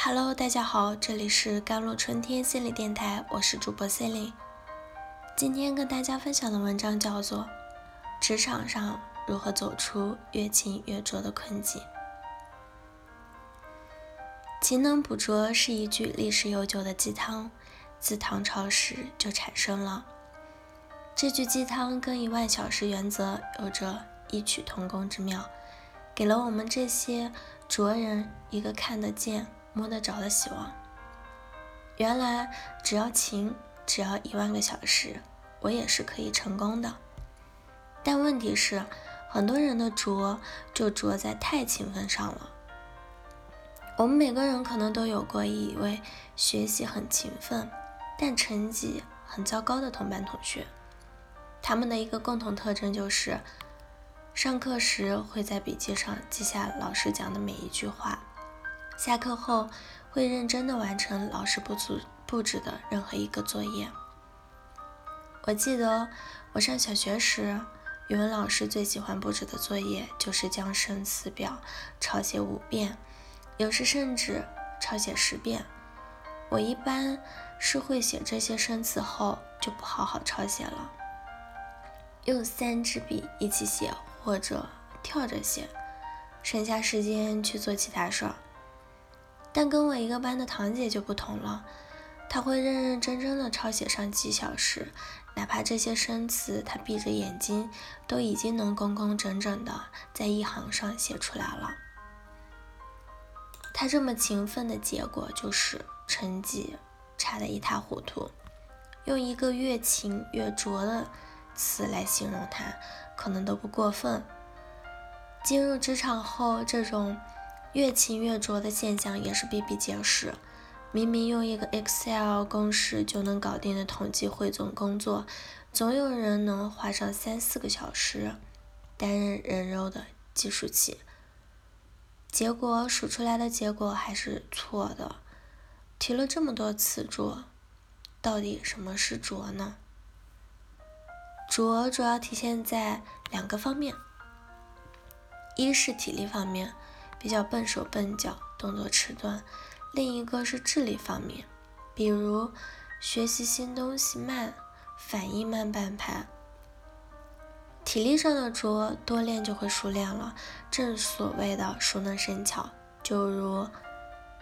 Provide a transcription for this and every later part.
Hello，大家好，这里是甘露春天心理电台，我是主播 c e l i n e 今天跟大家分享的文章叫做《职场上如何走出越勤越拙的困境》。勤能补拙是一句历史悠久的鸡汤，自唐朝时就产生了。这句鸡汤跟一万小时原则有着异曲同工之妙，给了我们这些拙人一个看得见、摸得着的希望。原来只要勤，只要一万个小时，我也是可以成功的。但问题是，很多人的拙就拙在太勤奋上了。我们每个人可能都有过一位学习很勤奋，但成绩很糟糕的同班同学。他们的一个共同特征就是，上课时会在笔记上记下老师讲的每一句话，下课后会认真的完成老师布置布置的任何一个作业。我记得我上小学时，语文老师最喜欢布置的作业就是将生词表抄写五遍。有时甚至抄写十遍。我一般是会写这些生词后就不好好抄写了，用三支笔一起写或者跳着写，省下时间去做其他事儿。但跟我一个班的堂姐就不同了，她会认认真真的抄写上几小时，哪怕这些生词她闭着眼睛都已经能工工整整的在一行上写出来了。她这么勤奋的结果就是成绩差得一塌糊涂。用一个越勤越拙的词来形容她，可能都不过分。进入职场后，这种越勤越拙的现象也是比比皆是。明明用一个 Excel 公式就能搞定的统计汇总工作，总有人能花上三四个小时担任人肉的计数器。结果数出来的结果还是错的。提了这么多次拙，到底什么是拙呢？拙主要体现在两个方面，一是体力方面，比较笨手笨脚，动作迟钝；另一个是智力方面，比如学习新东西慢，反应慢半拍。体力上的拙，多练就会熟练了。正所谓的熟能生巧，就如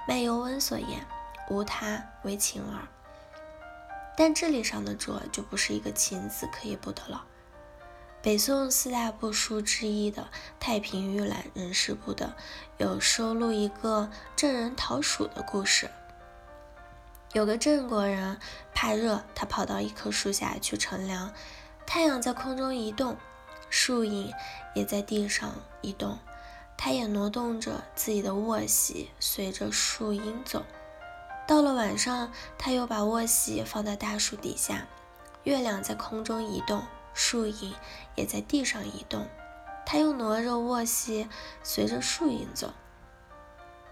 卖油翁所言：“无他，为勤而。”但智力上的拙，就不是一个“勤”字可以补的了。北宋四大部书之一的《太平御览人事部》的有收录一个郑人讨鼠的故事。有个郑国人怕热，他跑到一棵树下去乘凉，太阳在空中移动。树影也在地上移动，他也挪动着自己的卧席，随着树影走。到了晚上，他又把卧席放在大树底下，月亮在空中移动，树影也在地上移动，他又挪着卧席，随着树影走。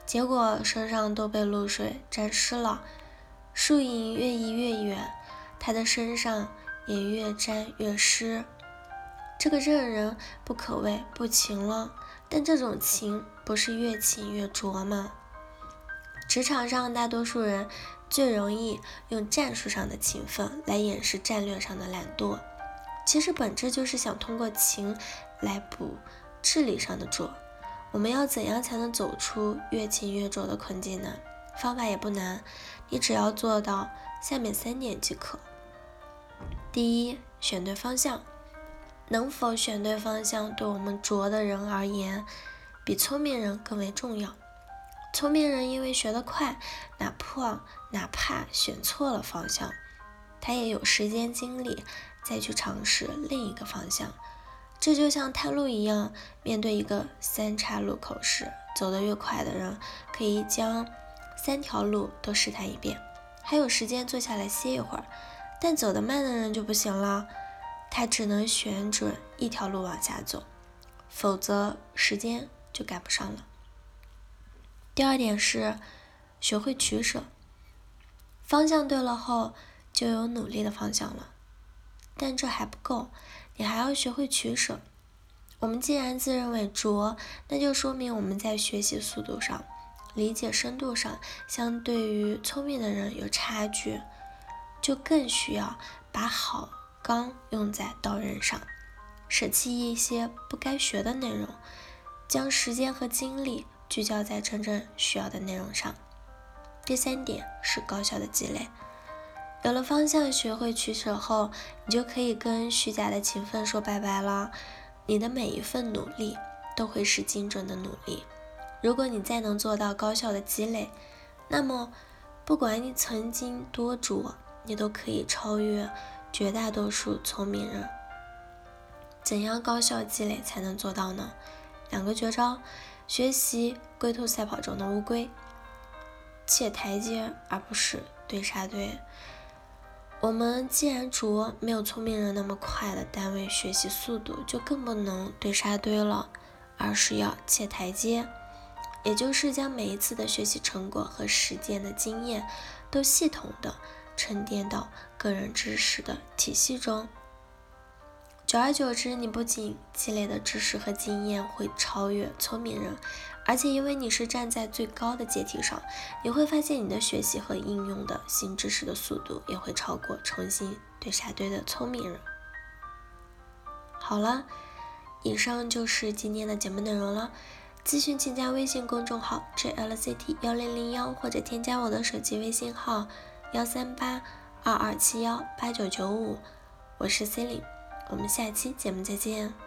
结果身上都被露水沾湿了，树影越移越远，他的身上也越沾越湿。这个证人不可谓不勤了，但这种勤不是越勤越拙吗？职场上大多数人最容易用战术上的勤奋来掩饰战略上的懒惰，其实本质就是想通过勤来补智力上的拙。我们要怎样才能走出越勤越拙的困境呢？方法也不难，你只要做到下面三点即可。第一，选对方向。能否选对方向，对我们拙的人而言，比聪明人更为重要。聪明人因为学得快，哪怕哪怕选错了方向，他也有时间精力再去尝试另一个方向。这就像探路一样，面对一个三岔路口时，走得越快的人可以将三条路都试探一遍，还有时间坐下来歇一会儿；但走得慢的人就不行了。他只能选准一条路往下走，否则时间就赶不上了。第二点是学会取舍，方向对了后就有努力的方向了，但这还不够，你还要学会取舍。我们既然自认为拙，那就说明我们在学习速度上理解深度上相对于聪明的人有差距，就更需要把好钢用在刀刃上，舍弃一些不该学的内容，将时间和精力聚焦在真正需要的内容上。第三点是高效的积累。有了方向，学会取舍后，你就可以跟虚假的勤奋说拜拜了。你的每一份努力都会是精准的努力。如果你再能做到高效的积累，那么不管你曾经多拙，你都可以超越绝大多数聪明人。怎样高效积累才能做到呢？两个绝招：学习龟兔赛跑中的乌龟，借台阶而不是对杀堆。我们既然拙，没有聪明人那么快的单位学习速度，就更不能堆沙堆了，而是要借台阶，也就是将每一次的学习成果和实践的经验都系统的沉淀到个人知识的体系中。久而久之，你不仅积累的知识和经验会超越聪明人。而且，因为你是站在最高的阶梯上，你会发现你的学习和应用的新知识的速度也会超过重新对沙堆的聪明人。好了，以上就是今天的节目内容了。咨询请加微信公众号 jlct 幺零零幺，或者添加我的手机微信号幺三八二二七幺八九九五，我是 c e l i n e 我们下期节目再见。